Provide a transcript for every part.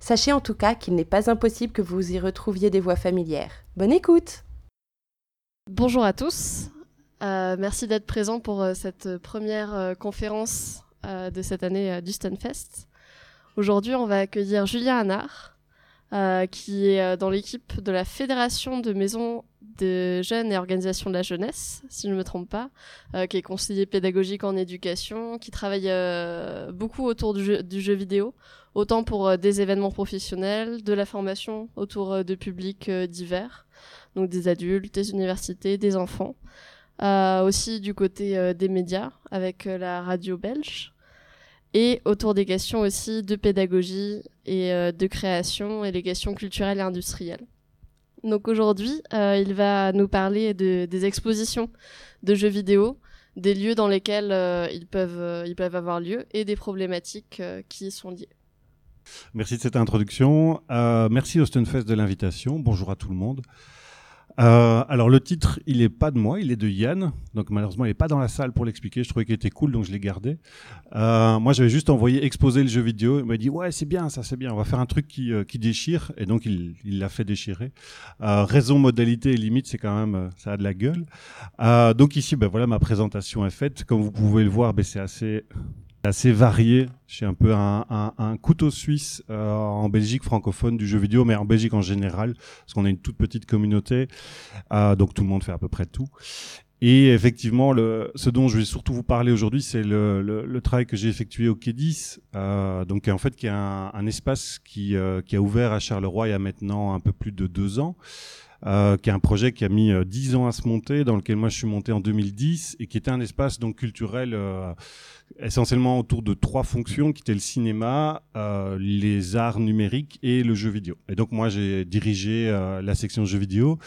Sachez en tout cas qu'il n'est pas impossible que vous y retrouviez des voix familières. Bonne écoute Bonjour à tous, euh, merci d'être présents pour euh, cette première euh, conférence euh, de cette année du Stunfest. Aujourd'hui, on va accueillir Julien Hanard, qui est dans l'équipe de la Fédération de maisons de jeunes et organisations de la jeunesse, si je ne me trompe pas, euh, qui est conseiller pédagogique en éducation, qui travaille euh, beaucoup autour du jeu, vidéo, autant pour euh, des événements professionnels, de la formation autour de publics divers, donc des adultes, des universités, des enfants. Aussi du côté des médias, avec la radio belge et autour des questions aussi de pédagogie et de création et les questions culturelles et industrielles. Donc aujourd'hui, euh, il va nous parler de, des expositions de jeux vidéo, des lieux dans lesquels euh, ils, peuvent, euh, ils peuvent avoir lieu et des problématiques qui y sont liées. Merci de cette introduction. Merci au Stunfest de l'invitation. Bonjour à tout le monde. Euh, alors le titre, il n'est pas de moi, il est de Yann. Donc malheureusement, il n'est pas dans la salle pour l'expliquer. Je trouvais qu'il était cool, donc je l'ai gardé. Euh, moi, j'avais juste envoyé exposer le jeu vidéo. Il m'a dit ouais, c'est bien, ça c'est bien. On va faire un truc qui, euh, qui déchire. Et donc il l'a fait déchirer. Raison, modalité et limite, c'est quand même ça a de la gueule. Donc ici, ben voilà, ma présentation est faite. Comme vous pouvez le voir, ben, c'est assez assez varié. Je suis un peu un, couteau suisse euh, en Belgique francophone du jeu vidéo, mais en Belgique en général, parce qu'on a une toute petite communauté, euh, donc tout le monde fait à peu près tout. Et effectivement, ce dont je vais surtout vous parler aujourd'hui, c'est le, travail que j'ai effectué au 10, euh, donc en fait qui est un, espace qui a ouvert à Charleroi il y a maintenant un peu plus de deux ans. Euh, qui est un projet qui a mis euh, 10 ans à se monter, dans lequel moi je suis monté en 2010, et qui était un espace donc culturel euh, essentiellement autour de trois fonctions, qui étaient le cinéma, euh, les arts numériques et le jeu vidéo. Et donc moi j'ai dirigé la section jeux vidéo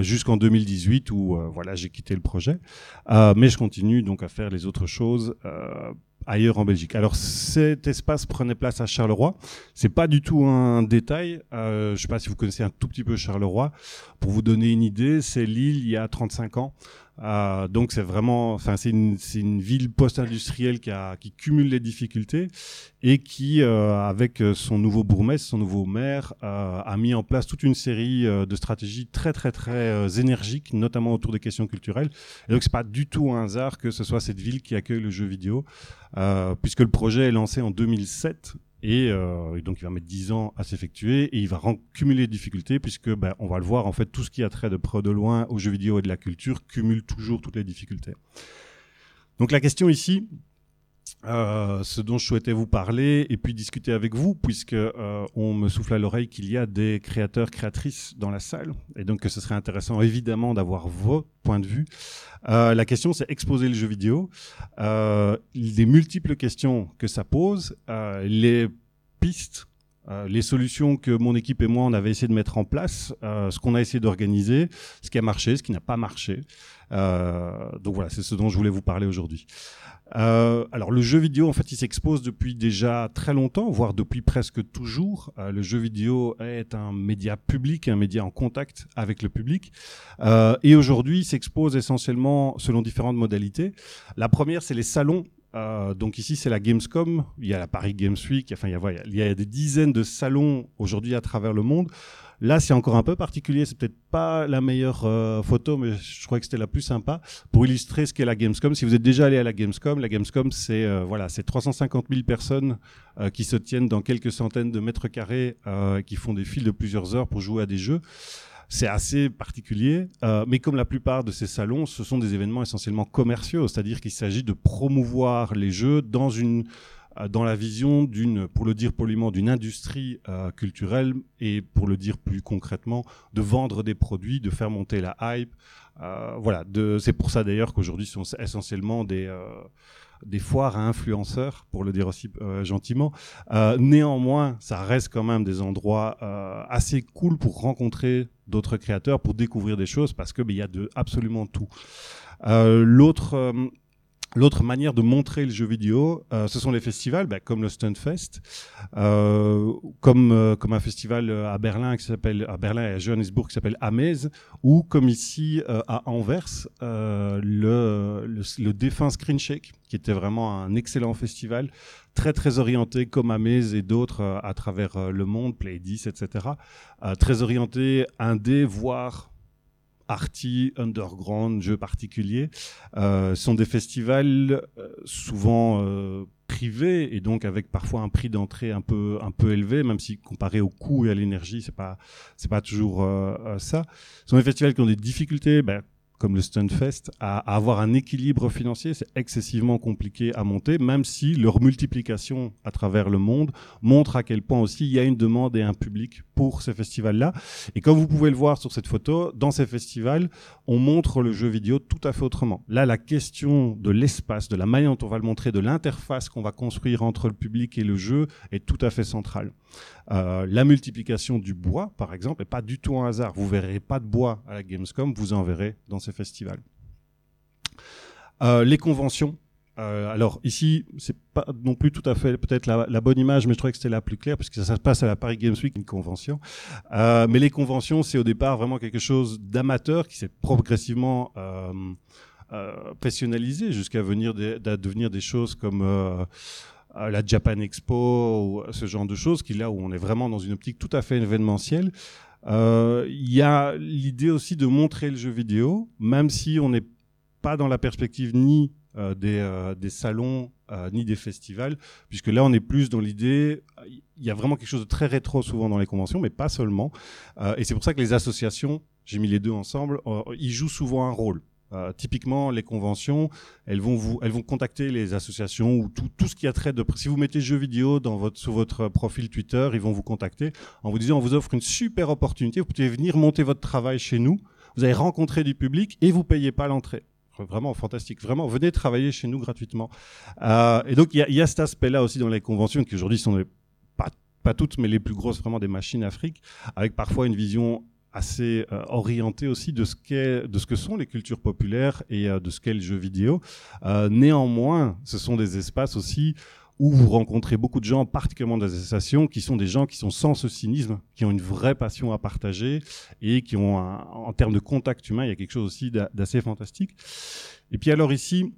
jusqu'en 2018 où voilà j'ai quitté le projet, mais je continue donc à faire les autres choses. Ailleurs en Belgique. Alors cet espace prenait place à Charleroi. C'est pas du tout un détail. Euh, je sais pas si vous connaissez un tout petit peu Charleroi. Pour vous donner une idée, c'est l'île il y a 35 ans. Euh, donc c'est vraiment, enfin c'est une, une ville post-industrielle qui, cumule les difficultés et qui, euh, avec son nouveau bourgmestre, son nouveau maire, euh, a mis en place toute une série de stratégies très très très énergiques, notamment autour des questions culturelles. Et donc c'est pas du tout un hasard que ce soit cette ville qui accueille le jeu vidéo, puisque le projet est lancé en 2007 et, euh, et donc il va mettre 10 ans à s'effectuer et il va cumuler les difficultés puisque ben, on va le voir en fait tout ce qui a trait de près de loin aux jeux vidéo et de la culture cumule toujours toutes les difficultés. Donc la question ici, euh, ce dont je souhaitais vous parler et puis discuter avec vous, puisque euh, on me souffle à l'oreille qu'il y a des créateurs, créatrices dans la salle, et donc que ce serait intéressant évidemment d'avoir vos points de vue. La question, c'est exposer le jeu vidéo, les multiples questions que ça pose, les pistes euh, les solutions que mon équipe et moi on avait essayé de mettre en place, euh, ce qu'on a essayé d'organiser, ce qui a marché, ce qui n'a pas marché. Euh, donc voilà, c'est ce dont je voulais vous parler aujourd'hui. Alors le jeu vidéo, en fait, il s'expose depuis déjà très longtemps, voire depuis presque toujours. Le jeu vidéo est un média public, un média en contact avec le public. Et aujourd'hui, il s'expose essentiellement selon différentes modalités. La première, c'est les salons euh, donc ici, c'est la Gamescom. Il y a la Paris Games Week. Enfin, il y a, des dizaines de salons aujourd'hui à travers le monde. Là, c'est encore un peu particulier. C'est peut-être pas la meilleure euh, photo, mais je crois que c'était la plus sympa pour illustrer ce qu'est la Gamescom. Si vous êtes déjà allé à la Gamescom, la Gamescom, c'est euh, voilà, c'est 350 000 personnes qui se tiennent dans quelques centaines de mètres carrés, qui font des files de plusieurs heures pour jouer à des jeux. C'est assez particulier, euh, mais comme la plupart de ces salons, ce sont des événements essentiellement commerciaux, c'est-à-dire qu'il s'agit de promouvoir les jeux dans une euh, dans la vision d'une, pour le dire poliment, d'une industrie euh, culturelle et pour le dire plus concrètement, de vendre des produits, de faire monter la hype. Euh, voilà, c'est pour ça d'ailleurs qu'aujourd'hui sont essentiellement des euh, des foires à influenceurs, pour le dire aussi euh, gentiment. Euh, néanmoins, ça reste quand même des endroits euh, assez cool pour rencontrer d'autres créateurs, pour découvrir des choses, parce que ben, y a absolument tout. L'autre L'autre manière de montrer le jeu vidéo, euh, ce sont les festivals, bah, comme le Stunfest, euh, comme euh, comme un festival à Berlin qui s'appelle à Berlin et à Johannesburg qui s'appelle Amaze, ou comme ici à Anvers, le, le défunt Screen Shake, qui était vraiment un excellent festival, très très orienté comme Amaze et d'autres à travers le monde, Play 10, etc. Très orienté indé, voire arty, underground, jeux particuliers, euh, sont des festivals euh, souvent euh, privés et donc avec parfois un prix d'entrée un peu un peu élevé, même si comparé au coût et à l'énergie, c'est pas pas toujours ça. Ce sont des festivals qui ont des difficultés. Ben, comme le Stunfest, à, à avoir un équilibre financier, c'est excessivement compliqué à monter, même si leur multiplication à travers le monde montre à quel point aussi il y a une demande et un public pour ces festivals-là. Et comme vous pouvez le voir sur cette photo, dans ces festivals, on montre le jeu vidéo tout à fait autrement. Là, la question de l'espace, de la manière dont on va le montrer, de l'interface qu'on va construire entre le public et le jeu est tout à fait centrale. Euh, la multiplication du bois, par exemple, n'est pas du tout un hasard. Vous verrez pas de bois à la Gamescom, vous en verrez dans ces festivals. Euh, les conventions. Euh, alors ici, c'est pas non plus tout à fait peut-être la, bonne image, mais je trouvais que c'était la plus claire parce que ça, ça se passe à la Paris Games Week, une convention. Mais les conventions, c'est au départ vraiment quelque chose d'amateur qui s'est progressivement euh, professionnalisé jusqu'à venir devenir des choses comme la Japan Expo ou ce genre de choses, qui là où on est vraiment dans une optique tout à fait événementielle. Euh, Il y a l'idée aussi de montrer le jeu vidéo, même si on n'est pas dans la perspective ni euh, des, euh, des salons ni des festivals, puisque là on est plus dans l'idée, il y a vraiment quelque chose de très rétro souvent dans les conventions, mais pas seulement. Et c'est pour ça que les associations, j'ai mis les deux ensemble, ils jouent souvent un rôle. Euh, typiquement, les conventions, elles vont vous, elles vont contacter les associations ou tout, ce qui a trait de. Si vous mettez jeux vidéo dans votre, sur votre profil Twitter, ils vont vous contacter en vous disant on vous offre une super opportunité, vous pouvez venir monter votre travail chez nous, vous allez rencontrer du public et vous payez pas l'entrée. Vraiment fantastique. Vraiment, venez travailler chez nous gratuitement. Euh, et donc, il y a, cet aspect-là aussi dans les conventions qui aujourd'hui sont pas, pas toutes, mais les plus grosses, vraiment des machines Afrique, avec parfois une vision assez euh, orientée aussi de ce, qu'est, de ce que sont les cultures populaires et euh, de ce qu'est le jeu vidéo. Euh, néanmoins, ce sont des espaces aussi où vous rencontrez beaucoup de gens, particulièrement des associations, qui sont des gens qui sont sans ce cynisme, qui ont une vraie passion à partager et qui ont, en termes de contact humain, il y a quelque chose aussi d'a- d'assez fantastique. Et puis alors ici,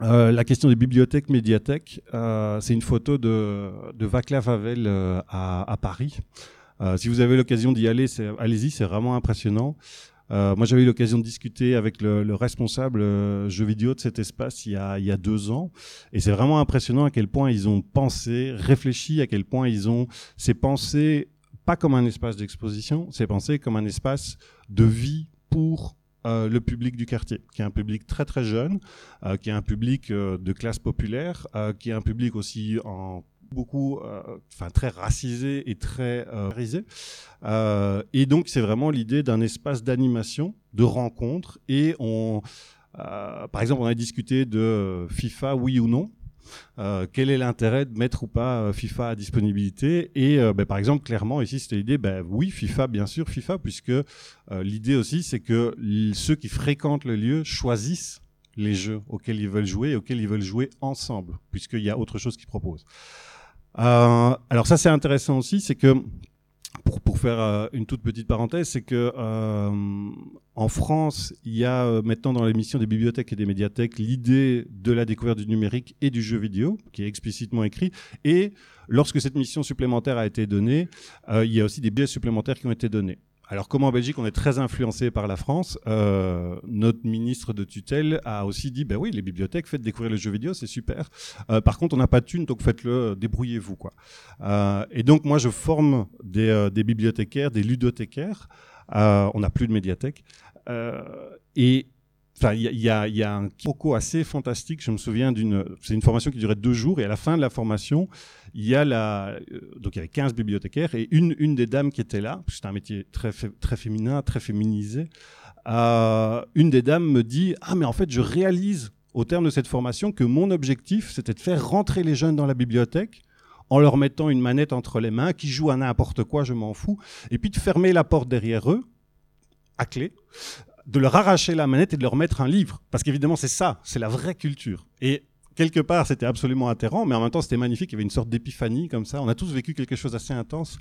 la question des bibliothèques, médiathèques, c'est une photo de, Václav Havel à Paris. Euh, si vous avez l'occasion d'y aller, allez-y, c'est vraiment impressionnant. Euh, moi, j'avais eu l'occasion de discuter avec le, le responsable euh, jeux vidéo de cet espace il y a, deux ans, et c'est vraiment impressionnant à quel point ils ont pensé, réfléchi, à quel point ils ont, c'est pensé pas comme un espace d'exposition, c'est pensé comme un espace de vie pour euh, le public du quartier, qui est un public très très jeune, qui est un public de classe populaire, qui est un public aussi en beaucoup, euh, enfin très racisé et très euh, risé. Euh, et donc c'est vraiment l'idée d'un espace d'animation, de rencontre, et on, par exemple, on a discuté de FIFA, oui ou non. Quel est l'intérêt de mettre ou pas FIFA à disponibilité Et ben, par exemple, clairement, ici, c'était l'idée, ben, oui, FIFA, bien sûr, FIFA, puisque l'idée aussi, c'est que ceux qui fréquentent le lieu choisissent les jeux auxquels ils veulent jouer et auxquels ils veulent jouer ensemble, puisqu'il y a autre chose qu'ils proposent. Euh, alors ça, c'est intéressant aussi, c'est que pour, faire euh, une toute petite parenthèse, c'est que euh, en France, il y a maintenant dans l'émission des bibliothèques et des médiathèques l'idée de la découverte du numérique et du jeu vidéo, qui est explicitement écrit. Et lorsque cette mission supplémentaire a été donnée, il y a aussi des biais supplémentaires qui ont été donnés. Alors, comme en Belgique, on est très influencé par la France, euh, notre ministre de tutelle a aussi dit, ben oui, les bibliothèques, faites découvrir le jeu vidéo, c'est super. Euh, par contre, on n'a pas de thunes, donc faites-le, euh, débrouillez-vous, quoi. Euh, et donc, moi, je forme des, euh, des bibliothécaires, des ludothécaires. Euh, on n'a plus de médiathèque. Et Enfin, il y a, un quiproquo assez fantastique. Je me souviens d'une, c'est une formation qui durait deux jours et à la fin de la formation, il y a la, euh, donc il y avait 15 bibliothécaires et une, une des dames qui était là, c'était un métier très, très féminin, très féminisé. Euh, une des dames me dit, ah mais en fait, je réalise au terme de cette formation que mon objectif, c'était de faire rentrer les jeunes dans la bibliothèque en leur mettant une manette entre les mains, qui jouent à n'importe quoi, je m'en fous, et puis de fermer la porte derrière eux, à clé, de leur arracher la manette et de leur mettre un livre. Parce qu'évidemment, c'est ça, c'est la vraie culture. Et quelque part, c'était absolument atterrant, mais en même temps, c'était magnifique. Il y avait une sorte d'épiphanie comme ça. On a tous vécu quelque chose d'assez intense.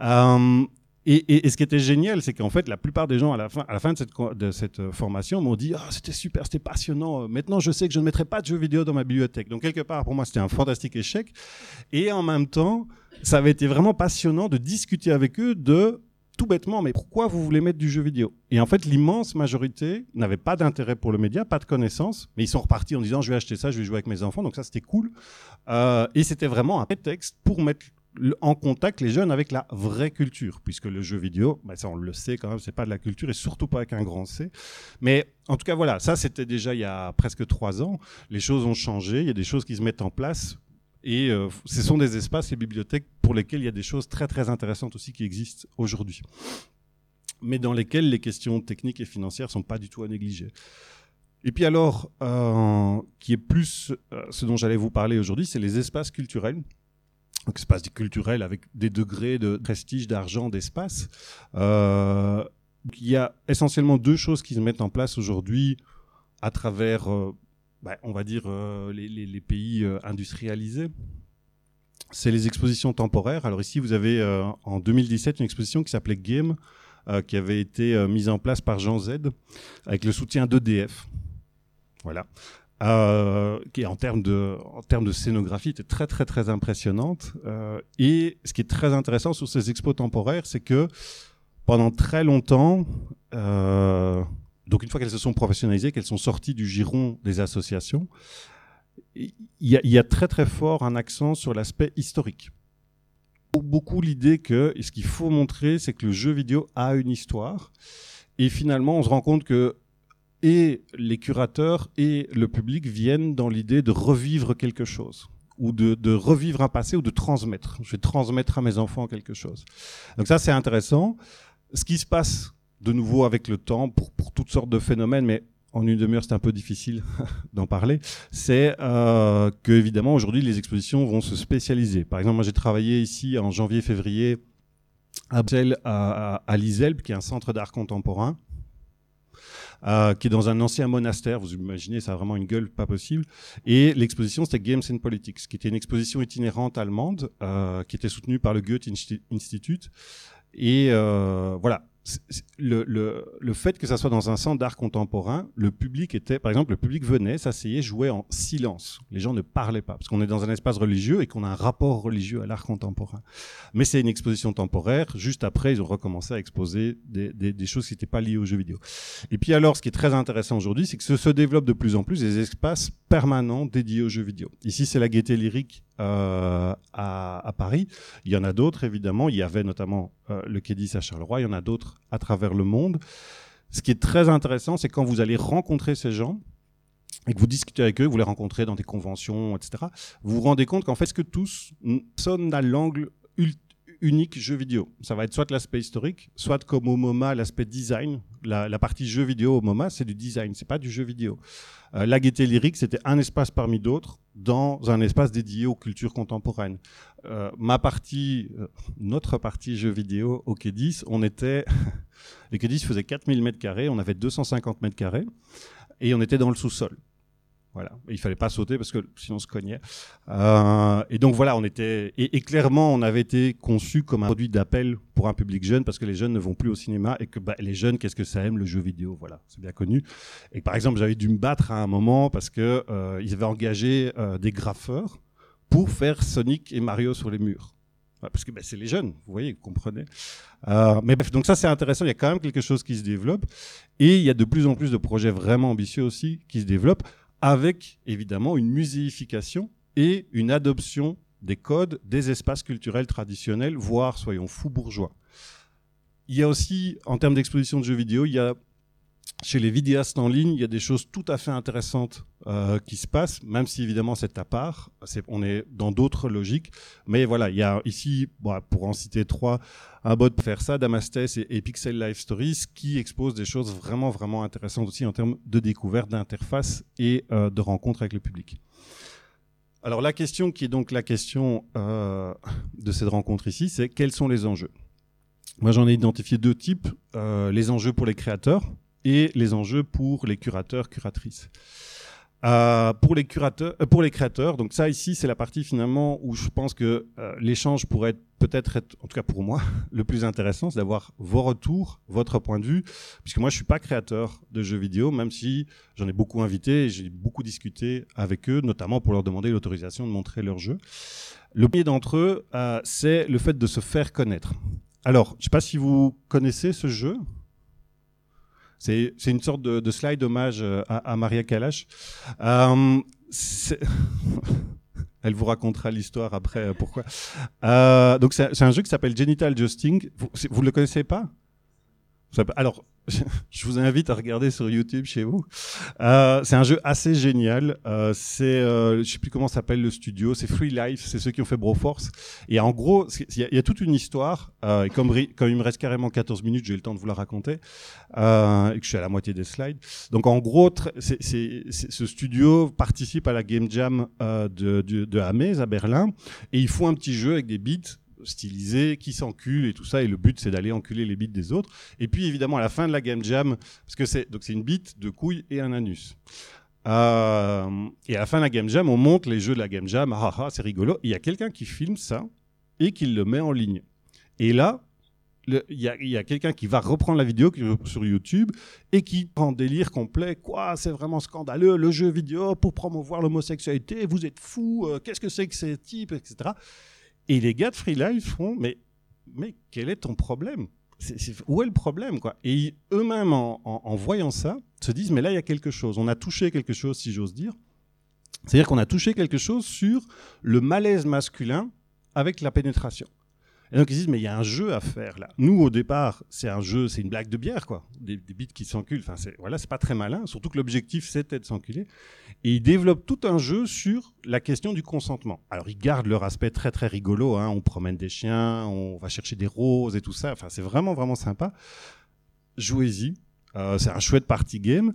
Euh, et, ce qui était génial, c'est qu'en fait, la plupart des gens, à la fin, à la fin de, cette, de cette euh, formation, m'ont dit Ah, c'était super, c'était passionnant. Maintenant, je sais que je ne mettrai pas de jeux vidéo dans ma bibliothèque. Donc, quelque part, pour moi, c'était un fantastique échec. Et en même temps, ça avait été vraiment passionnant de discuter avec eux de tout bêtement, mais pourquoi vous voulez mettre du jeu vidéo? Et en fait, l'immense majorité n'avait pas d'intérêt pour le média, pas de connaissances, mais ils sont repartis en disant je vais acheter ça, je vais jouer avec mes enfants, donc ça c'était cool. Euh, et c'était vraiment un prétexte pour mettre en contact les jeunes avec la vraie culture, puisque le jeu vidéo, bah, ça on le sait quand même, c'est pas de la culture et surtout pas avec un grand C. Mais en tout cas voilà, ça c'était déjà il y a presque trois ans. Les choses ont changé, il y a des choses qui se mettent en place. Et euh, ce sont des espaces, les bibliothèques, pour lesquels il y a des choses très très intéressantes aussi qui existent aujourd'hui. Mais dans lesquelles les questions techniques et financières sont pas du tout à négliger. Et puis alors, euh, qui est plus euh, ce dont j'allais vous parler aujourd'hui, c'est les espaces culturels. Donc espaces culturels avec des degrés de prestige, d'argent, d'espace. Il y a essentiellement deux choses qui se mettent en place aujourd'hui à travers bah, on va dire, euh, les, pays euh, industrialisés. C'est les expositions temporaires. Alors ici, vous avez euh, en 2017 une exposition qui s'appelait Game, qui avait été mise en place par Jean Z, avec le soutien d'EDF. Voilà. Qui en termes de en termes de scénographie était très très très impressionnante et ce qui est très intéressant sur ces expos temporaires c'est que pendant très longtemps donc une fois qu'elles se sont professionnalisées, qu'elles sont sorties du giron des associations, il y, a, très très fort un accent sur l'aspect historique. Beaucoup l'idée que ce qu'il faut montrer, c'est que le jeu vidéo a une histoire. Et finalement, on se rend compte que et les curateurs et le public viennent dans l'idée de revivre quelque chose ou de, de revivre un passé ou de transmettre. Je vais transmettre à mes enfants quelque chose. Donc ça, c'est intéressant. Ce qui se passe de nouveau avec le temps pour, toutes sortes de phénomènes, mais en une demi-heure c'est un peu difficile d'en parler, c'est euh, que évidemment aujourd'hui les expositions vont se spécialiser. Par exemple, moi j'ai travaillé ici en janvier-février à Bruxelles, à, à, qui est un centre d'art contemporain. Euh, qui est dans un ancien monastère, vous imaginez, ça a vraiment une gueule pas possible. Et l'exposition, c'était Games and Politics, qui était une exposition itinérante allemande, euh, qui était soutenue par le Goethe Insti- Institute. Et euh, voilà, le, fait que ça soit dans un centre d'art contemporain, le public était, par exemple, le public venait, s'asseyait, jouait en silence. Les gens ne parlaient pas, parce qu'on est dans un espace religieux et qu'on a un rapport religieux à l'art contemporain. Mais c'est une exposition temporaire. Juste après, ils ont recommencé à exposer des, choses qui n'étaient pas liées aux jeux vidéo. Et puis alors, ce qui est très intéressant aujourd'hui, c'est que se, développent de plus en plus des espaces permanents dédiés aux jeux vidéo. Ici, c'est la Gaieté Lyrique euh, à, à Paris. Il y en a d'autres, évidemment. Il y avait notamment euh, le Quai à Charleroi. Il y en a d'autres à travers le monde. Ce qui est très intéressant, c'est quand vous allez rencontrer ces gens et que vous discutez avec eux, vous les rencontrez dans des conventions, etc., vous vous rendez compte qu'en fait, ce que tous, personne n'a l'angle unique jeu vidéo. Ça va être soit l'aspect historique, soit comme au MoMA, l'aspect design. La, partie jeu vidéo au MoMA, c'est du design, c'est pas du jeu vidéo. Euh, la Gaieté Lyrique, c'était un espace parmi d'autres dans un espace dédié aux cultures contemporaines. Euh, ma partie, euh, notre partie jeu vidéo au Quai 10, on était, le Quai 10 faisait 4000 mètres carrés, on avait 250 mètres carrés et on était dans le sous-sol. Voilà. Il fallait pas sauter parce que sinon on se cognait. Euh, et donc voilà, on était et, clairement on avait été conçu comme un produit d'appel pour un public jeune parce que les jeunes ne vont plus au cinéma et que bah, les jeunes qu'est-ce que ça aime le jeu vidéo? Voilà c'est bien connu. Et par exemple j'avais dû me battre à un moment parce que euh, ils avaient engagé euh, des graffeurs pour faire Sonic et Mario sur les murs. Parce que bah, c'est les jeunes, vous voyez, vous comprenez. Mais bref, donc ça c'est intéressant, il y a quand même quelque chose qui se développe et il y a de plus en plus de projets vraiment ambitieux aussi qui se développent avec évidemment une muséification et une adoption des codes des espaces culturels traditionnels, voire, soyons fous, bourgeois. Il y a aussi, en termes d'exposition de jeux vidéo, il y a chez les vidéastes en ligne, il y a des choses tout à fait intéressantes euh, qui se passent, même si évidemment c'est à part, on est dans d'autres logiques. Mais voilà, il y a ici, pour en citer trois, un bot pour faire ça, Damastes et, Pixel Life Stories, qui exposent des choses vraiment, vraiment intéressantes aussi en termes de découverte, d'interface et euh, de rencontre avec le public. Alors la question qui est donc la question euh, de cette rencontre ici, c'est quels sont les enjeux? Moi j'en ai identifié deux types, les enjeux pour les créateurs, et les enjeux pour les curateurs, curatrices. Euh, pour les curateurs, euh, pour les créateurs, donc ça ici c'est la partie finalement où je pense que euh, l'échange pourrait être peut-être être, en tout cas pour moi, le plus intéressant, c'est d'avoir vos retours, votre point de vue, puisque moi je suis pas créateur de jeux vidéo, même si j'en ai beaucoup invité et j'ai beaucoup discuté avec eux, notamment pour leur demander l'autorisation de montrer leurs jeux. Le premier d'entre eux, c'est le fait de se faire connaître. Alors, je sais pas si vous connaissez ce jeu. C'est une sorte de, de slide hommage euh, à, Maria Kalash. Euh, Elle vous racontera l'histoire après euh, pourquoi. Donc c'est un jeu qui s'appelle Genital Justing. Vous, vous le connaissez pas? Alors, je vous invite à regarder sur YouTube chez vous. Euh, c'est un jeu assez génial. Euh, c'est, euh, je sais plus comment s'appelle le studio. C'est Free Life. C'est ceux qui ont fait Broforce. Et en gros, il y, a- toute une histoire. Euh, et comme, il me reste carrément 14 minutes, j'ai le temps de vous la raconter. Euh, et que je suis à la moitié des slides. Donc en gros, ce studio participe à la Game Jam euh, de, de, à Berlin. Et ils font un petit jeu avec des beats stylisés qui s'enculent et tout ça. Et le but c'est d'aller enculer les beats des autres. Et puis évidemment à la fin de la game jam parce que c'est une bite de couilles et un anus. Euh, et à la fin de la game jam on monte les jeux de la game jam. Ah, ah, ah, c'est rigolo. Il y a quelqu'un qui filme ça et qui le met en ligne. Et là il y a, quelqu'un qui va reprendre la vidéo sur YouTube et qui prend délire complet. Quoi, c'est vraiment scandaleux, le jeu vidéo pour promouvoir l'homosexualité, vous êtes fous, euh, qu'est-ce que c'est que ces types, etc. Et les gars de Free font, mais, mais quel est ton problème? Où est le problème quoi? Et eux-mêmes, en, en- en voyant ça, se disent, mais là, il y a quelque chose. On a touché quelque chose, si j'ose dire. C'est-à-dire qu'on a touché quelque chose sur le malaise masculin avec la pénétration. Et donc ils se disent, mais il y a un jeu à faire là. Nous, au départ, c'est un jeu, c'est une blague de bière, quoi. Des, des bites qui s'enculent. Enfin, c'est, voilà, c'est pas très malin. Surtout que l'objectif, c'était de s'enculer. Et ils développent tout un jeu sur la question du consentement. Alors, ils gardent leur aspect très, très rigolo. Hein. On promène des chiens, on va chercher des roses et tout ça. Enfin, c'est vraiment, vraiment sympa. Jouez-y. Euh, c'est un chouette party game.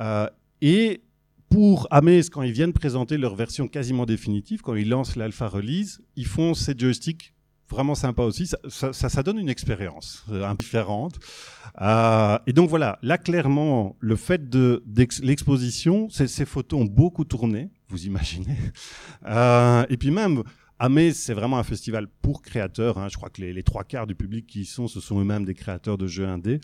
Euh, et pour Amaze, quand ils viennent présenter leur version quasiment définitive, quand ils lancent l'alpha release, ils font ces joysticks vraiment sympas aussi. Ça, donne une expérience euh, un peu différente. Euh, et donc voilà, là clairement, le fait de l'exposition, ces, photos ont beaucoup tourné, vous imaginez. Euh, et puis même, Amaze, c'est vraiment un festival pour créateurs. hein. Je crois que les, trois quarts du public qui y sont, ce sont eux-mêmes des créateurs de jeux indés.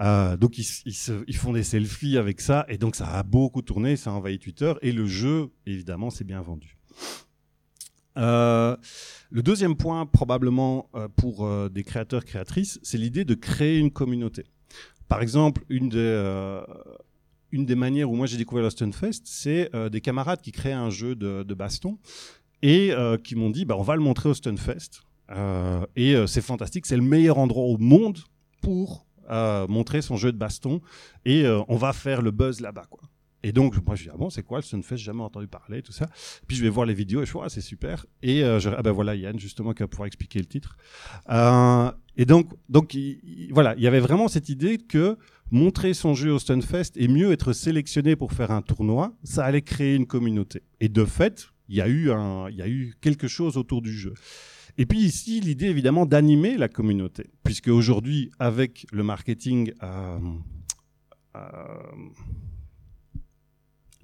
Euh, donc ils font des selfies avec ça, et donc ça a beaucoup tourné, ça a envahi Twitter, et le jeu, évidemment, s'est bien vendu. Euh, le deuxième point, probablement euh, pour euh, des créateurs créatrices, c'est l'idée de créer une communauté. Par exemple, une des, manières où moi j'ai découvert le Stunfest, c'est des camarades qui créaient un jeu de, baston et qui m'ont dit bah, on va le montrer au Stunfest. Et c'est fantastique, c'est le meilleur endroit au monde pour montrer son jeu de baston et on va faire le buzz là-bas. Et donc, moi, je dis, ah bon, c'est quoi le Stunfest J'ai jamais entendu parler, tout ça. Puis je vais voir les vidéos et je vois, ah, c'est super. Et euh, je, ah ben voilà, Yann, justement, qui va pouvoir expliquer le titre. Euh, et donc, donc il- il- voilà, il y avait vraiment cette idée que montrer son jeu au Stunfest et mieux être sélectionné pour faire un tournoi, ça allait créer une communauté. Et de fait, il y a eu, y a eu quelque chose autour du jeu. Et puis ici, l'idée évidemment d'animer la communauté, puisque aujourd'hui, avec le marketing, euh,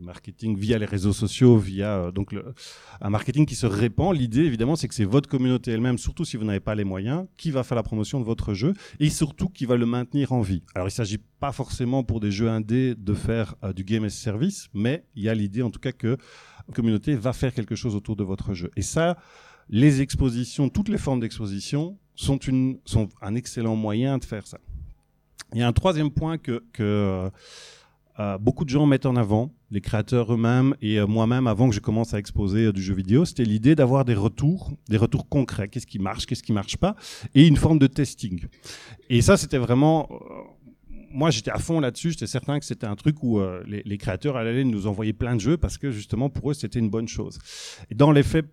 marketing via les réseaux sociaux, via euh, donc un marketing qui se répand, l'idée évidemment, c'est que c'est votre communauté elle-même, surtout si vous n'avez pas les moyens, qui va faire la promotion de votre jeu et surtout qui va le maintenir en vie. Alors il ne s'agit pas forcément pour des jeux indés de faire euh, du game as service, mais il y a l'idée en tout cas que la communauté va faire quelque chose autour de votre jeu. Et ça, les expositions, toutes les formes d'exposition sont, sont un excellent moyen de faire ça. Il y a un troisième point que, que euh, beaucoup de gens mettent en avant, les créateurs eux-mêmes et euh, moi-même avant que je commence à exposer euh, du jeu vidéo, c'était l'idée d'avoir des retours, des retours concrets, qu'est-ce qui marche, qu'est-ce qui marche pas, et une forme de testing. Et ça, c'était vraiment moi, j'étais à fond là-dessus. J'étais certain que c'était un truc où les, créateurs allaient nous envoyer plein de jeux parce que justement pour eux c'était une bonne chose. Et dans les faits,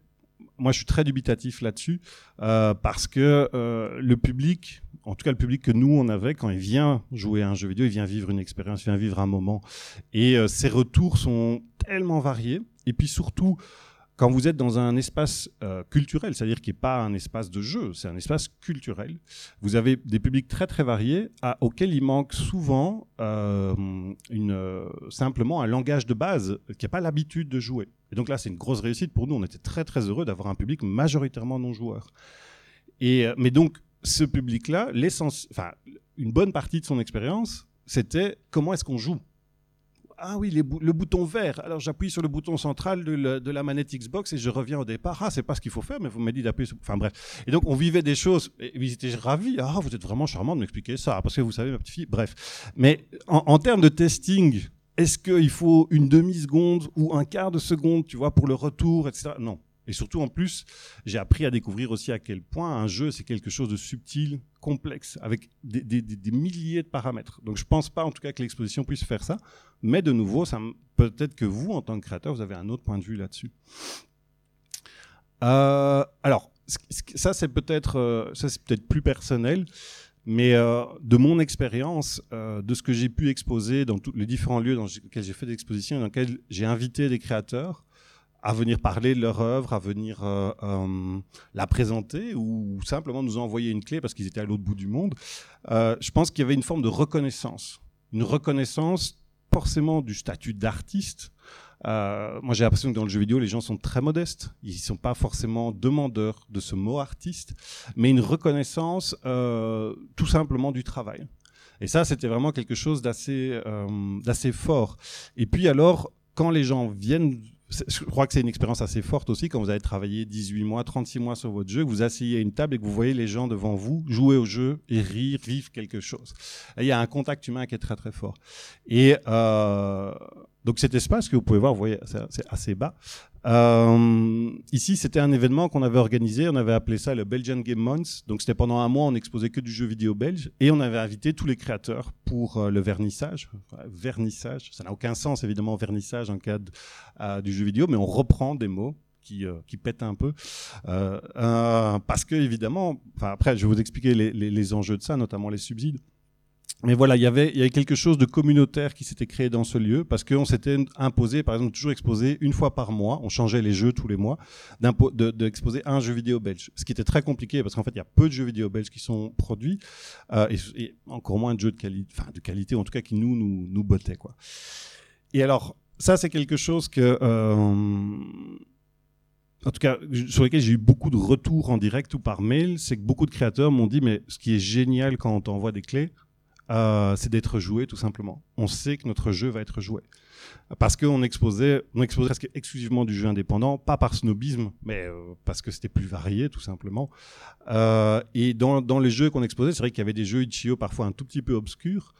moi, je suis très dubitatif là-dessus parce que le public, en tout cas le public que nous on avait quand il vient jouer à un jeu vidéo, il vient vivre une expérience, il vient vivre un moment. Et euh, ces retours sont tellement variés. Et puis surtout, quand vous êtes dans un espace euh, culturel, c'est-à-dire qui n'est pas un espace de jeu, c'est un espace culturel, vous avez des publics très très variés auxquels il manque souvent euh, euh, simplement un langage de base qui n'a pas l'habitude de jouer. Et donc là, c'est une grosse réussite pour nous. On était très très heureux d'avoir un public majoritairement non joueur. Et mais donc ce public-là, enfin une bonne partie de son expérience, c'était comment est-ce qu'on joue. Ah oui, le bouton vert. Alors j'appuie sur le bouton central de, la- de la manette Xbox et je reviens au départ. Ah, c'est pas ce qu'il faut faire, mais vous m'avez dit d'appuyer sur. Enfin bref. Et donc on vivait des choses. Et ils étaient ravis. Ah, vous êtes vraiment charmant de m'expliquer ça, parce que vous savez, ma petite fille. Bref. Mais en, en termes de testing, est-ce qu'il faut une demi-seconde ou un quart de seconde, tu vois, pour le retour, etc. Non. Et surtout, en plus, j'ai appris à découvrir aussi à quel point un jeu, c'est quelque chose de subtil, complexe, avec des, milliers de paramètres. Donc, je pense pas, en tout cas, que l'exposition puisse faire ça. Mais de nouveau, peut-être que vous, en tant que créateur, vous avez un autre point de vue là-dessus. Euh, alors, ça, c'est peut-être, euh, peut-être plus personnel. Mais euh, de mon expérience, de ce que j'ai pu exposer dans tous les différents lieux dans lesquels j'ai fait des expositions, dans lesquels j'ai invité des créateurs à venir parler de leur œuvre, à venir euh, euh, la présenter ou simplement nous envoyer une clé parce qu'ils étaient à l'autre bout du monde, euh, je pense qu'il y avait une forme de reconnaissance. Une reconnaissance forcément du statut d'artiste. Moi, j'ai l'impression que dans le jeu vidéo, les gens sont très modestes. Ils ne sont pas forcément demandeurs de ce mot artiste, mais une reconnaissance tout simplement du travail. Et ça, c'était vraiment quelque chose d'assez fort. Et puis alors, quand les gens viennent, je crois que c'est une expérience assez forte aussi, quand vous avez travaillé 18 mois, 36 mois sur votre jeu, que vous asseyez à une table et que vous voyez les gens devant vous jouer au jeu et rire, vivre quelque chose. Il y a un contact humain qui est très très fort. Et euh, donc cet espace que vous pouvez voir, vous voyez, c'est assez bas. Euh, ici, c'était un événement qu'on avait organisé. On avait appelé ça le Belgian Game Month. Donc, c'était pendant un mois, on exposait que du jeu vidéo belge et on avait invité tous les créateurs pour euh, le vernissage. Vernissage, ça n'a aucun sens évidemment vernissage en cadre euh, du jeu vidéo, mais on reprend des mots qui, euh, qui pètent un peu parce que évidemment, après, je vais vous expliquer les enjeux de ça, notamment les subsides. Mais voilà, il y avait, il y avait quelque chose de communautaire qui s'était créé dans ce lieu parce qu'on s'était imposé, par exemple, toujours exposer une fois par mois, on changeait les jeux tous les mois, d'impo- de- d'exposer un jeu vidéo belge. Ce qui était très compliqué parce qu'en fait, il y a peu de jeux vidéo belges qui sont produits euh, et, encore moins de jeux de, quali enfin, de qualité, en tout cas qui nous, nous, nous bottaient. Quoi. Et alors, ça, c'est quelque chose que. euh, en tout cas, sur lesquels j'ai eu beaucoup de retours en direct ou par mail, c'est que beaucoup de créateurs m'ont dit, mais ce qui est génial quand on t'envoie des clés, euh, c'est d'être joué tout simplement. On sait que notre jeu va être joué. Parce qu'on exposait, on exposait presque exclusivement du jeu indépendant, pas par snobisme, mais euh, parce que c'était plus varié tout simplement. Euh, et dans, les jeux qu'on exposait, c'est vrai qu'il y avait des jeux Itch.io parfois un tout petit peu obscurs.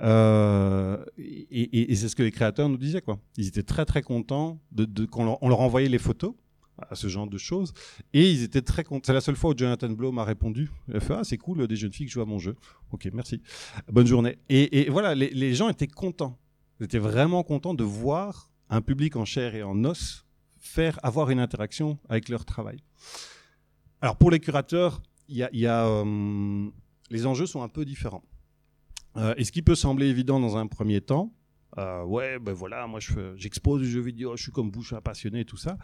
Et c'est ce que les créateurs nous disaient. Quoi. Ils étaient très très contents de, qu'on leur, on leur envoyait les photos à ce genre de choses. Et ils étaient très contents. C'est la seule fois où Jonathan Blow m'a répondu. Il fait Ah, c'est cool, des jeunes filles qui jouent à mon jeu. Ok, merci. Bonne journée. Et, voilà, les, gens étaient contents. Ils étaient vraiment contents de voir un public en chair et en os faire avoir une interaction avec leur travail. Alors pour les curateurs, euh, les enjeux sont un peu différents. Euh, et ce qui peut sembler évident dans un premier temps, euh, ouais, ben voilà, moi je j'expose du jeu vidéo, je suis comme vous, je suis un passionné et tout ça.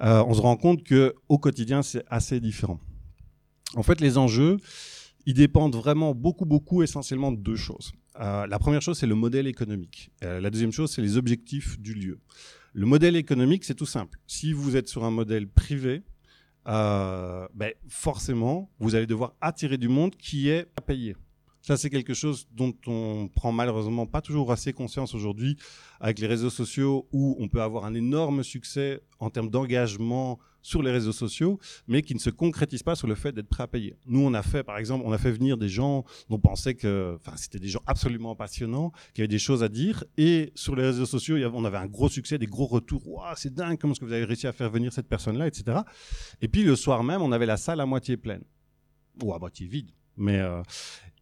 Euh, on se rend compte que au quotidien c'est assez différent. En fait, les enjeux, ils dépendent vraiment beaucoup, beaucoup, essentiellement de deux choses. Euh, la première chose, c'est le modèle économique. La deuxième chose, c'est les objectifs du lieu. Le modèle économique, c'est tout simple. Si vous êtes sur un modèle privé, ben, forcément, vous allez devoir attirer du monde qui est à payer. Ça, c'est quelque chose dont on prend malheureusement pas toujours assez conscience aujourd'hui avec les réseaux sociaux où on peut avoir un énorme succès en termes d'engagement sur les réseaux sociaux, mais qui ne se concrétise pas sur le fait d'être prêt à payer. Nous, on a fait, par exemple, on a fait venir des gens dont on pensait que, enfin, c'était des gens absolument passionnants, qui avaient des choses à dire, et sur les réseaux sociaux, on avait un gros succès, des gros retours. Waouh, c'est dingue, comment est-ce que vous avez réussi à faire venir cette personne-là, etc. Et puis le soir même, on avait la salle à moitié pleine, ou à moitié vide, mais euh,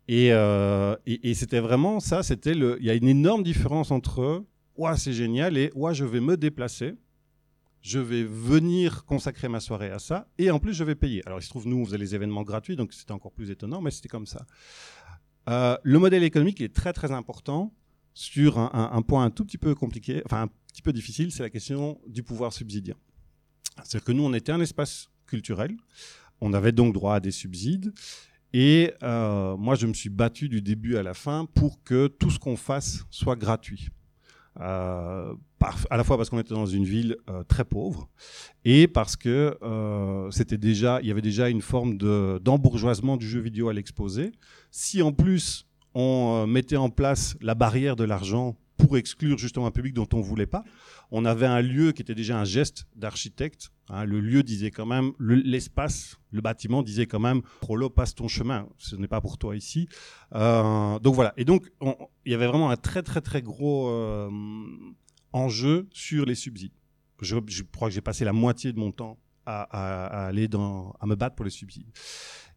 et, euh, et, c'était vraiment ça, c'était le, il y a une énorme différence entre c'est génial et je vais me déplacer, je vais venir consacrer ma soirée à ça et en plus je vais payer. Alors il se trouve nous on faisait les événements gratuits donc c'était encore plus étonnant mais c'était comme ça. Euh, le modèle économique est très très important sur un, un- un point un tout petit peu compliqué, enfin un petit peu difficile, c'est la question du pouvoir subsidiaire. C'est-à-dire que nous on était un espace culturel, on avait donc droit à des subsides. Et euh, moi, je me suis battu du début à la fin pour que tout ce qu'on fasse soit gratuit. Euh, à la fois parce qu'on était dans une ville euh, très pauvre et parce que c'était déjà, il y avait déjà une forme de- d'embourgeoisement du jeu vidéo à l'exposé. Si en plus on mettait en place la barrière de l'argent pour exclure justement un public dont on voulait pas, on avait un lieu qui était déjà un geste d'architecte. Hein. le lieu disait quand même, le- l'espace, le, bâtiment disait quand même, Prolo, passe ton chemin, ce n'est pas pour toi ici. Euh, donc voilà. Et donc, on- il y avait vraiment un très très très gros euh, enjeu sur les subsides. Je, crois que j'ai passé la moitié de mon temps à, aller dans, à me battre pour les subsides.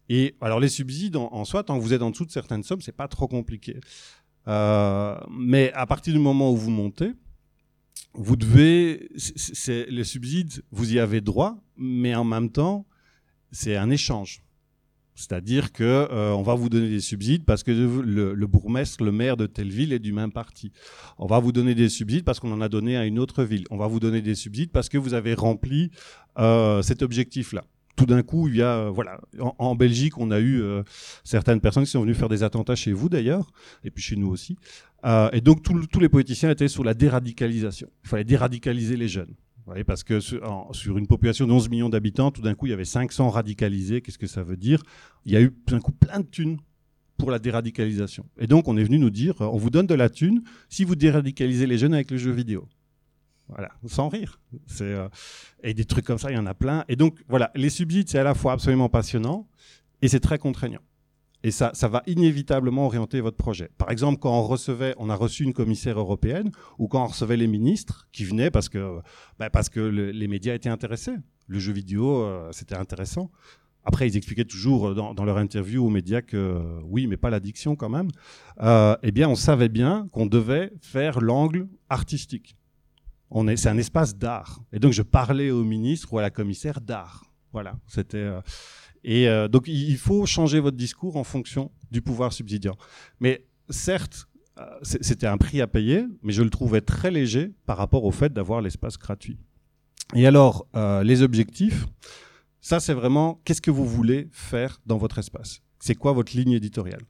Et alors les subsides en, en soi, tant que vous êtes en dessous de certaines sommes, c'est pas trop compliqué. Euh, mais à partir du moment où vous montez, vous devez, les subsides, vous y avez droit, mais en même temps, c'est un échange. C'est-à-dire que euh, on va vous donner des subsides parce que le, bourgmestre, le maire de telle ville est du même parti. On va vous donner des subsides parce qu'on en a donné à une autre ville. On va vous donner des subsides parce que vous avez rempli euh, cet objectif-là. Tout d'un coup, il y a euh, voilà, en, Belgique, on a eu certaines personnes qui sont venues faire des attentats chez vous d'ailleurs, et puis chez nous aussi. Euh, et donc tous les politiciens étaient sur la déradicalisation. Il fallait déradicaliser les jeunes. Parce que sur, une population de 11 millions d'habitants, tout d'un coup, il y avait 500 radicalisés. Qu'est-ce que ça veut dire? Il y a eu tout d'un coup plein de thunes pour la déradicalisation. Et donc, on est venu nous dire, euh, on vous donne de la thune si vous déradicalisez les jeunes avec le jeu vidéo. Voilà, sans rire. Euh, et des trucs comme ça, il y en a plein. Et donc, voilà, les subsides, c'est à la fois absolument passionnant et c'est très contraignant. Et ça, ça va inévitablement orienter votre projet. Par exemple, quand on recevait, on a reçu une commissaire européenne, ou quand on recevait les ministres qui venaient parce que, bah, parce que le- les médias étaient intéressés. Le jeu vidéo, euh, c'était intéressant. Après, ils expliquaient toujours dans, dans leur interview aux médias que euh, oui, mais pas l'addiction quand même. Euh, eh bien, on savait bien qu'on devait faire l'angle artistique. On est, c'est un espace d'art. Et donc, je parlais au ministre ou à la commissaire d'art. Voilà, c'était. euh, et euh, donc, il faut changer votre discours en fonction du pouvoir subsidiaire. Mais certes, euh, c'était un prix à payer, mais je le trouvais très léger par rapport au fait d'avoir l'espace gratuit. Et alors, euh, les objectifs, ça c'est vraiment qu'est-ce que vous voulez faire dans votre espace? C'est quoi votre ligne éditoriale?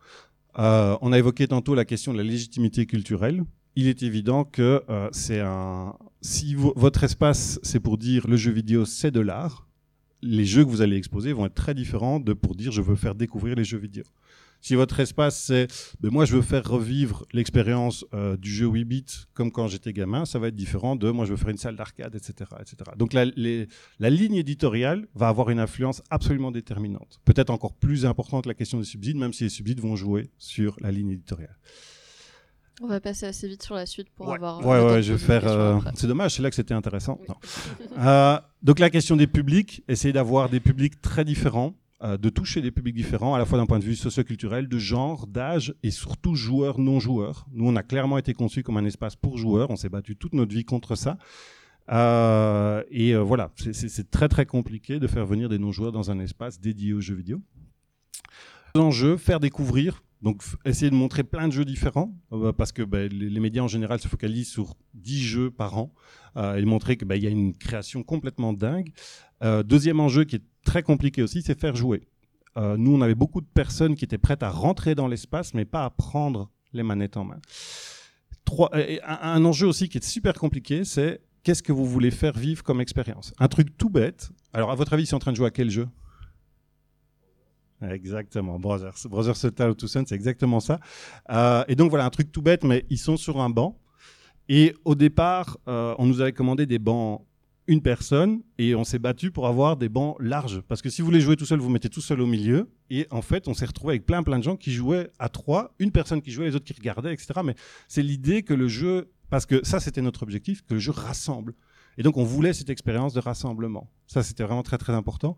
On a évoqué tantôt la question de la légitimité culturelle. Il est évident que c'est un. Si vo- votre espace c'est pour dire le jeu vidéo c'est de l'art, les jeux que vous allez exposer vont être très différents de pour dire je veux faire découvrir les jeux vidéo. Si votre espace c'est ben moi je veux faire revivre l'expérience euh, du jeu 8 bits comme quand j'étais gamin, ça va être différent de moi je veux faire une salle d'arcade, etc., etc. Donc la, la ligne éditoriale va avoir une influence absolument déterminante. Peut-être encore plus importante la question des subsides, même si les subsides vont jouer sur la ligne éditoriale. On va passer assez vite sur la suite pour Ouais, avoir. ouais, ouais, je vais faire. euh, c'est dommage, c'est là que c'était intéressant. Oui. Non. Euh, donc la question des publics, essayer d'avoir des publics très différents euh, de toucher des publics différents, à la fois d'un point de vue socioculturel, de genre, d'âge et surtout joueurs, non-joueurs. Nous, on a clairement été conçus comme un espace pour joueurs. On s'est battu toute notre vie contre ça. Euh, et euh, voilà, c'est très très compliqué de faire venir des non-joueurs dans un espace dédié aux jeux vidéo. L'enjeu, faire découvrir donc essayer de montrer plein de jeux différents, euh, parce que bah, les, médias en général se focalisent sur 10 jeux par an, euh, et montrer qu'il bah, y a une création complètement dingue. Euh, deuxième enjeu qui est très compliqué aussi, c'est faire jouer. nous, on avait beaucoup de personnes qui étaient prêtes à rentrer dans l'espace, mais pas à prendre les manettes en main. Trois, un, un enjeu aussi qui est super compliqué, c'est qu'est-ce que vous voulez faire vivre comme expérience? Un truc tout bête. Alors, à votre avis, c'est en train de jouer à quel jeu? Exactement, Brothers. Brothers Total to Sun, c'est exactement ça. Euh, et donc voilà, un truc tout bête, mais ils sont sur un banc. Et au départ, euh, on nous avait commandé des bancs une personne et on s'est battu pour avoir des bancs larges. Parce que si vous voulez jouer tout seul, vous mettez tout seul au milieu. Et en fait, on s'est retrouvé avec plein plein de gens qui jouaient à trois, une personne qui jouait, les autres qui regardaient, etc. Mais c'est l'idée que le jeu, parce que ça c'était notre objectif, que le jeu rassemble. Et donc on voulait cette expérience de rassemblement. Ça c'était vraiment très très important.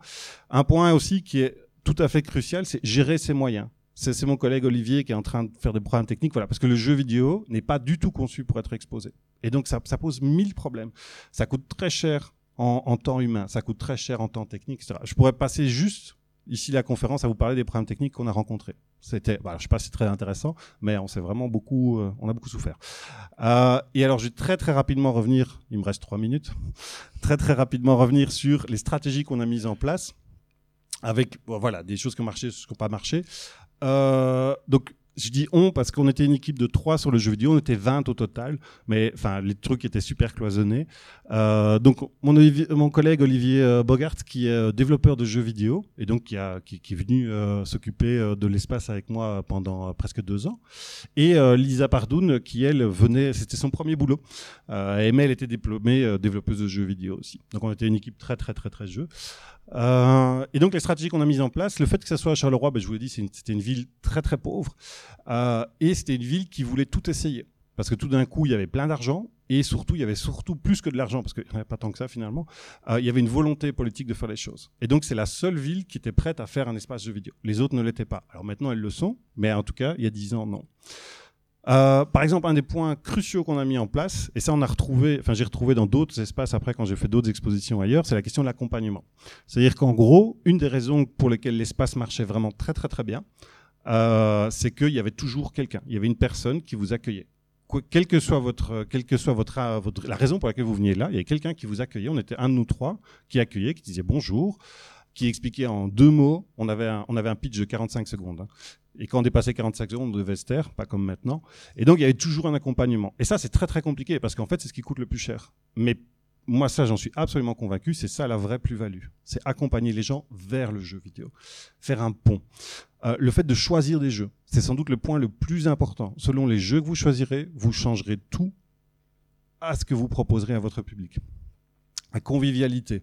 Un point aussi qui est tout à fait crucial, c'est gérer ses moyens. C'est mon collègue Olivier qui est en train de faire des problèmes techniques, voilà, parce que le jeu vidéo n'est pas du tout conçu pour être exposé. Et donc ça, pose mille problèmes. Ça coûte très cher en, temps humain, ça coûte très cher en temps technique, etc. Je pourrais passer juste ici la conférence à vous parler des problèmes techniques qu'on a rencontrés. C'était, voilà, je sais pas si c'est très intéressant, mais on s'est vraiment beaucoup, euh, on a beaucoup souffert. Euh, et alors, je vais très très rapidement revenir. Il me reste trois minutes. Très très rapidement revenir sur les stratégies qu'on a mises en place avec voilà des choses qui ont marché, choses qui n'ont pas marché. Euh, donc je dis on parce qu'on était une équipe de trois sur le jeu vidéo, on était 20 au total, mais enfin les trucs étaient super cloisonnés. Euh, donc mon, mon, collègue Olivier euh, Bogart, qui est développeur de jeux vidéo et donc qui, a, qui, est venu s'occuper de l'espace avec moi pendant presque deux ans, et Lisa Pardoun qui elle venait, c'était son premier boulot. Euh, elle était diplômée développeuse de jeux vidéo aussi. Donc on était une équipe très très très très jeu. Euh, et donc les stratégies qu'on a mises en place, le fait que ça soit à Charleroi, ben, je vous l'ai dit, c'était une, ville très très pauvre, euh, et c'était une ville qui voulait tout essayer, parce que tout d'un coup il y avait plein d'argent, et surtout il y avait surtout plus que de l'argent, parce qu'il n'y avait pas tant que ça finalement, euh, il y avait une volonté politique de faire les choses. Et donc c'est la seule ville qui était prête à faire un espace de vidéo. Les autres ne l'étaient pas. Alors maintenant elles le sont, mais en tout cas il y a dix ans non. Euh, par exemple, un des points cruciaux qu'on a mis en place, et ça on a retrouvé, enfin j'ai retrouvé dans d'autres espaces après quand j'ai fait d'autres expositions ailleurs, c'est la question de l'accompagnement. C'est-à-dire qu'en gros, une des raisons pour lesquelles l'espace marchait vraiment très très très bien, euh, c'est qu'il y avait toujours quelqu'un, il y avait une personne qui vous accueillait. quelle que soit votre, quelle que soit votre, votre, la raison pour laquelle vous veniez là, il y avait quelqu'un qui vous accueillait. On était un de nous trois qui accueillait, qui disait bonjour qui expliquait en deux mots. On avait un, on avait un pitch de 45 secondes. Hein. Et quand on dépassait 45 secondes, on devait se taire, pas comme maintenant. Et donc, il y avait toujours un accompagnement. Et ça, c'est très, très compliqué parce qu'en fait, c'est ce qui coûte le plus cher. Mais moi, ça, j'en suis absolument convaincu. C'est ça la vraie plus-value. C'est accompagner les gens vers le jeu vidéo. Faire un pont. Euh, le fait de choisir des jeux, c'est sans doute le point le plus important. Selon les jeux que vous choisirez, vous changerez tout à ce que vous proposerez à votre public. La convivialité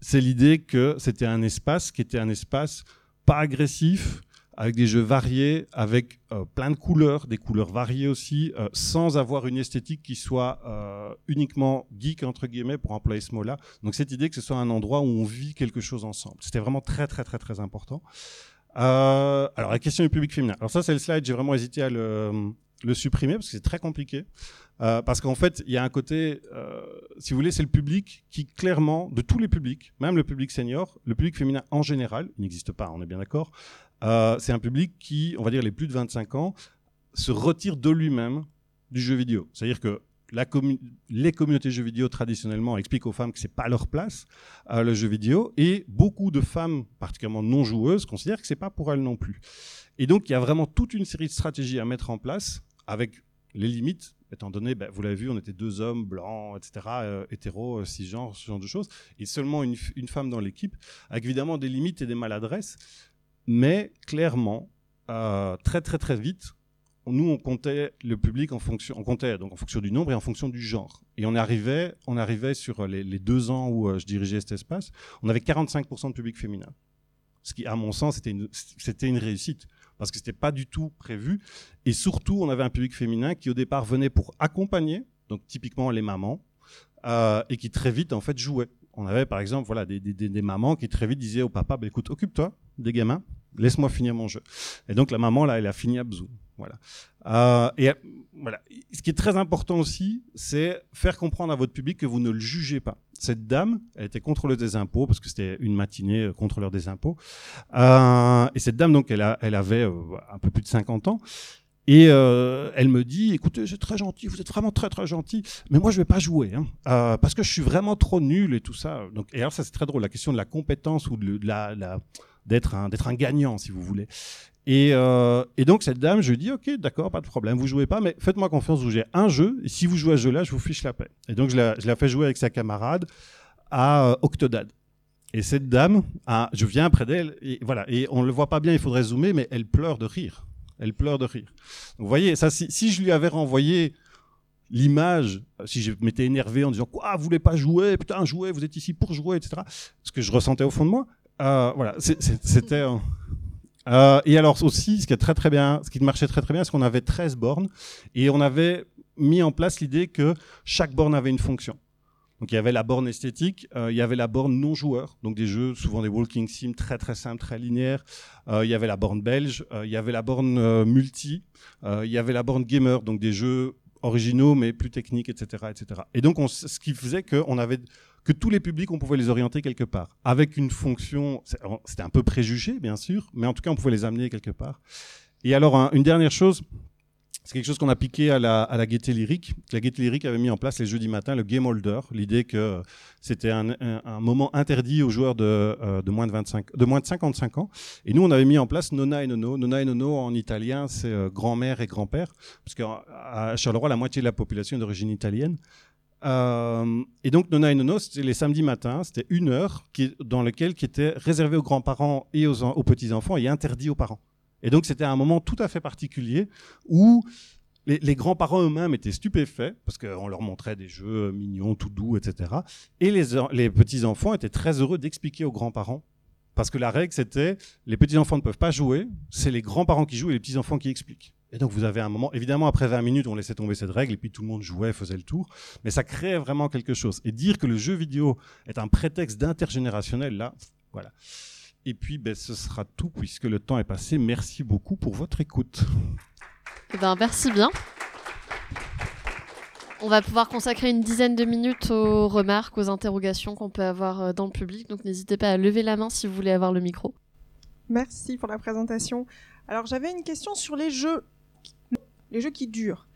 c'est l'idée que c'était un espace qui était un espace pas agressif, avec des jeux variés, avec euh, plein de couleurs, des couleurs variées aussi, euh, sans avoir une esthétique qui soit euh, uniquement geek entre guillemets pour employer ce mot-là. Donc cette idée que ce soit un endroit où on vit quelque chose ensemble, c'était vraiment très très très très important. alors la question du public féminin. Alors ça c'est le slide, j'ai vraiment hésité à le, le supprimer parce que c'est très compliqué. Euh, parce qu'en fait, il y a un côté, euh, si vous voulez, c'est le public qui clairement, de tous les publics, même le public senior, le public féminin en général, il n'existe pas, on est bien d'accord, euh, c'est un public qui, on va dire les plus de 25 ans, se retire de lui-même du jeu vidéo. C'est-à-dire que les communautés jeux vidéo traditionnellement expliquent aux femmes que c'est pas leur place le jeu vidéo et beaucoup de femmes particulièrement non joueuses considèrent que c'est pas pour elles non plus. Et donc il y a vraiment toute une série de stratégies à mettre en place avec les limites, étant donné, ben, vous l'avez vu, on était deux hommes blancs, etc., euh, hétéros, euh, cisgenres, ce genre de choses, et seulement une, femme dans l'équipe, avec évidemment des limites et des maladresses, mais clairement, euh, très très très vite, nous on comptait le public en fonction, on comptait donc en fonction du nombre et en fonction du genre. Et on arrivait, on arrivait sur les, deux ans où je dirigeais cet espace, on avait 45% de public féminin. Ce qui, à mon sens, c'était une réussite parce que c'était pas du tout prévu. Et surtout, on avait un public féminin qui au départ venait pour accompagner, donc typiquement les mamans, euh, et qui très vite en fait jouait. on avait par exemple voilà des, des, des mamans qui très vite disaient au papa, bah, écoute, occupe-toi des gamins, laisse-moi finir mon jeu. Et donc la maman là, elle a fini à Bzou. Voilà. Euh, et voilà. Ce qui est très important aussi, c'est faire comprendre à votre public que vous ne le jugez pas. Cette dame, elle était contrôleuse des impôts parce que c'était une matinée euh, contrôleur des impôts. Euh, et cette dame, donc, elle, a, elle avait un peu plus de 50 ans. Et elle me dit, écoutez, c'est très gentil, vous êtes vraiment très très gentil, mais moi je vais pas jouer, hein, parce que je suis vraiment trop nul et tout ça. Donc, et alors ça c'est très drôle, la question de la compétence ou de, la d'être un d'être un gagnant si vous voulez. Et, euh, et donc cette dame, je lui dis, ok, d'accord, pas de problème, vous jouez pas, mais faites-moi confiance, vous jouez un jeu, et si vous jouez à ce jeu-là, je vous fiche la paix. Et donc je la, fais jouer avec sa camarade à euh, Octodad. Et cette dame, je viens près d'elle, et voilà, et on le voit pas bien, il faudrait zoomer, mais elle pleure de rire. Elle pleure de rire. Donc, vous voyez, si, je lui avais renvoyé l'image, si je m'étais énervé en disant quoi, vous voulez pas jouer, putain, jouez, vous êtes ici pour jouer, etc. Ce que je ressentais au fond de moi, euh, voilà, c'était. Euh, et alors aussi, ce qui est très très bien, ce qui marchait très très bien, c'est qu'on avait 13 bornes et on avait mis en place l'idée que chaque borne avait une fonction. Donc il y avait la borne esthétique, euh, il y avait la borne non joueur, donc des jeux souvent des walking sim très très simples, très linéaires. Euh, il y avait la borne belge, il y avait la borne multi, il y avait la borne gamer, donc des jeux originaux mais plus techniques, etc., etc. Et donc ce qui faisait que on avait que tous les publics, on pouvait les orienter quelque part, avec une fonction. C'était un peu préjugé, bien sûr, mais en tout cas, on pouvait les amener quelque part. Et alors, un- une dernière chose, c'est quelque chose qu'on a piqué à la, à la Gaieté Lyrique. La Gaieté Lyrique avait mis en place les jeudis matins le Game Holder, l'idée que c'était un moment interdit aux joueurs de, euh, de, moins de, 25, de moins de 55 ans. Et nous, on avait mis en place Nonna et Nono. Nonna et Nono, en italien, c'est euh, grand-mère et grand-père, parce qu'à Charleroi, la moitié de la population est d'origine italienne. Euh, et donc Nonna et Nono, c'était les samedis matins, c'était une heure qui, dans lequel qui était réservée aux grands-parents et aux, en- aux petits-enfants et interdit aux parents. Et donc c'était un moment tout à fait particulier où les, grands-parents eux-mêmes étaient stupéfaits parce qu'on leur montrait des jeux mignons, tout doux, etc. Et les, les petits-enfants étaient très heureux d'expliquer aux grands-parents. Parce que la règle, c'était les petits-enfants ne peuvent pas jouer, c'est les grands-parents qui jouent et les petits-enfants qui expliquent. Et donc vous avez un moment, évidemment après 20 minutes, on laissait tomber cette règle et puis tout le monde jouait, faisait le tour. Mais ça créait vraiment quelque chose. Et dire que le jeu vidéo est un prétexte d'intergénérationnel, là, voilà. Et puis, ben, ce sera tout puisque le temps est passé. Merci beaucoup pour votre écoute. Eh ben, merci bien. On va pouvoir consacrer une dizaine de minutes aux remarques, aux interrogations qu'on peut avoir euh, dans le public. Donc n'hésitez pas à lever la main si vous voulez avoir le micro. Merci pour la présentation. Alors j'avais une question sur les jeux, les jeux qui durent.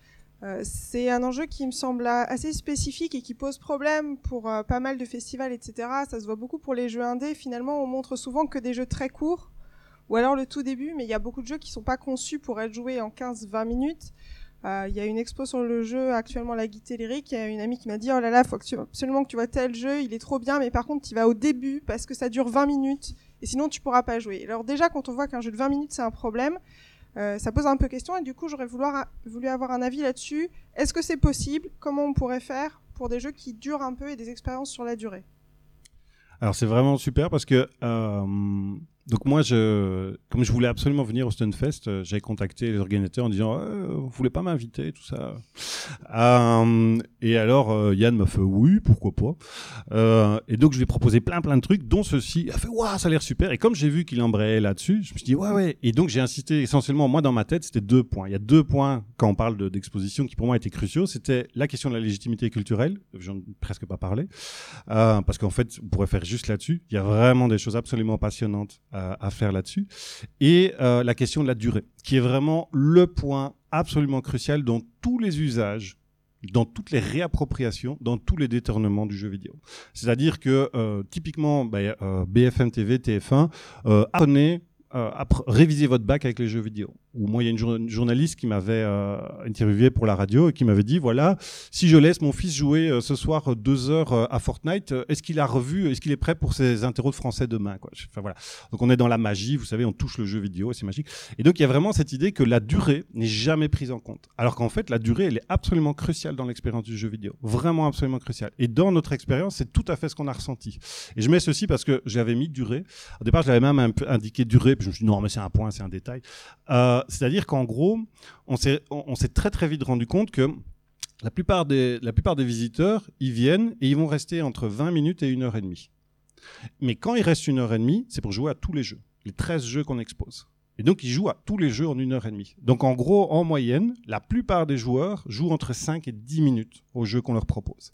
Euh, c'est un enjeu qui me semble assez spécifique et qui pose problème pour euh, pas mal de festivals, etc. Ça se voit beaucoup pour les jeux indés. Finalement, on montre souvent que des jeux très courts, ou alors le tout début, mais il y a beaucoup de jeux qui sont pas conçus pour être joués en 15-20 minutes. Euh, Il y a une expo sur le jeu actuellement, la Guité Lyrique. Il y a une amie qui m'a dit Oh là là, faut que tu, absolument que tu vois tel jeu, il est trop bien, mais par contre, tu vas au début parce que ça dure 20 minutes et sinon tu pourras pas jouer. Alors déjà quand on voit qu'un jeu de 20 minutes c'est un problème, euh, ça pose un peu question et du coup j'aurais voulu, avoir un avis là-dessus. Est-ce que c'est possible? Comment on pourrait faire pour des jeux qui durent un peu et des expériences sur la durée? Alors c'est vraiment super parce que euh, donc moi je comme je voulais absolument venir au Stunfest, euh, j'ai contacté les organisateurs en disant euh, vous voulez pas m'inviter tout ça. Euh, et alors euh, Yann m'a fait oui pourquoi pas. Et donc je lui ai proposé plein plein de trucs dont ceci. Il a fait waouh ça a l'air super et comme j'ai vu qu'il embrayait là-dessus, je me suis dit ouais ouais. Et donc j'ai insisté essentiellement moi dans ma tête c'était deux points. Il y a deux points quand on parle de- d'exposition qui pour moi étaient cruciaux. C'était la question de la légitimité culturelle. J'en ai presque pas parlé. Parce qu'en fait, on pourrait faire juste là-dessus. Il y a vraiment des choses absolument passionnantes euh, à faire là-dessus. Et euh, la question de la durée, qui est vraiment le point absolument crucial dans tous les usages dans toutes les réappropriations, dans tous les détournements du jeu vidéo. C'est-à-dire que euh, typiquement euh, BFM TV, TF1, euh, euh, réviser votre bac avec les jeux vidéo. Ou moi, il y a une, jour- une journaliste qui m'avait euh, interviewé pour la radio et qui m'avait dit voilà, si je laisse mon fils jouer euh, ce soir euh, deux heures à Fortnite, est-ce qu'il a revu, est-ce qu'il est prêt pour ses interros de français demain Enfin voilà. Donc on est dans la magie, vous savez, on touche le jeu vidéo, c'est magique. Et donc il y a vraiment cette idée que la durée n'est jamais prise en compte. Alors qu'en fait, la durée, elle est absolument cruciale dans l'expérience du jeu vidéo. Vraiment absolument cruciale. Et dans notre expérience, c'est tout à fait ce qu'on a ressenti. Et je mets ceci parce que j'avais mis durée. Au départ, je l'avais même indiqué durée, je me suis dit non, mais c'est un point, c'est un détail. Euh, C'est-à-dire qu'en gros, on s'est très très vite rendu compte que la plupart, des, visiteurs, ils viennent et ils vont rester entre 20 minutes et une heure et demie. Mais quand il reste une heure et demie, c'est pour jouer à tous les jeux, les 13 jeux qu'on expose. Et donc, ils jouent à tous les jeux en une heure et demie. Donc, en gros, en moyenne, la plupart des joueurs jouent entre 5 et 10 minutes aux jeux qu'on leur propose.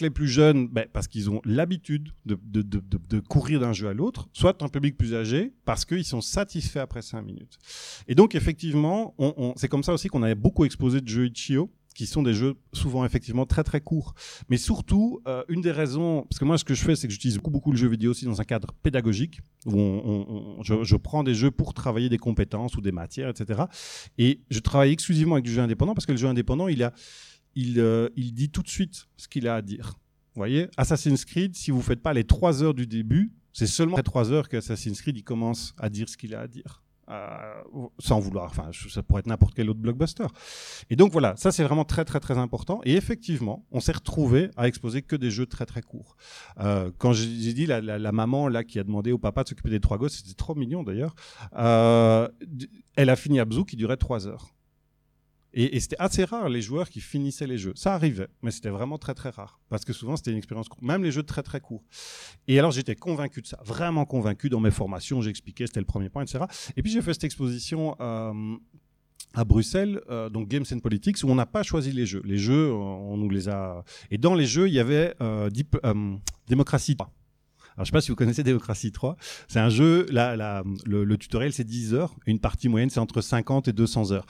Les plus jeunes, ben, parce qu'ils ont l'habitude de, de, de, de, courir d'un jeu à l'autre, soit un public plus âgé, parce qu'ils sont satisfaits après 5 minutes. Et donc, effectivement, c'est comme ça aussi qu'on avait beaucoup exposé de jeux Itch.io, qui sont des jeux souvent effectivement très très courts. Mais surtout, euh, une des raisons, parce que moi ce que je fais, c'est que j'utilise beaucoup beaucoup le jeu vidéo aussi dans un cadre pédagogique, où je, je, prends des jeux pour travailler des compétences ou des matières, etc. Et je travaille exclusivement avec du jeu indépendant, parce que le jeu indépendant, il, a, il, euh, il dit tout de suite ce qu'il a à dire. Vous voyez, Assassin's Creed, si vous ne faites pas les trois heures du début, c'est seulement après trois heures qu'Assassin's Creed il commence à dire ce qu'il a à dire. Euh, sans vouloir, enfin, ça pourrait être n'importe quel autre blockbuster. Et donc voilà, ça c'est vraiment très très très important. Et effectivement, on s'est retrouvé à exposer que des jeux très très courts. Euh, quand j'ai dit la, la, maman là qui a demandé au papa de s'occuper des trois gosses, c'était trop mignon d'ailleurs. Elle a fini Abzu qui durait trois heures. Et, c'était assez rare les joueurs qui finissaient les jeux. Ça arrivait, mais c'était vraiment très très rare. Parce que souvent c'était une expérience courte, même les jeux très très courts. Et alors j'étais convaincu de ça, vraiment convaincu dans mes formations, j'expliquais, c'était le premier point, etc. Et puis j'ai fait cette exposition euh, à Bruxelles, euh, donc Games and Politics, où on n'a pas choisi les jeux. Les jeux, on nous les a. Et dans les jeux, il y avait euh, Deep, euh, Démocratie. Alors, je sais pas si vous connaissez Démocratie 3. C'est un jeu, la, la, le, tutoriel, c'est 10 heures. Une partie moyenne, c'est entre 50 et 200 heures.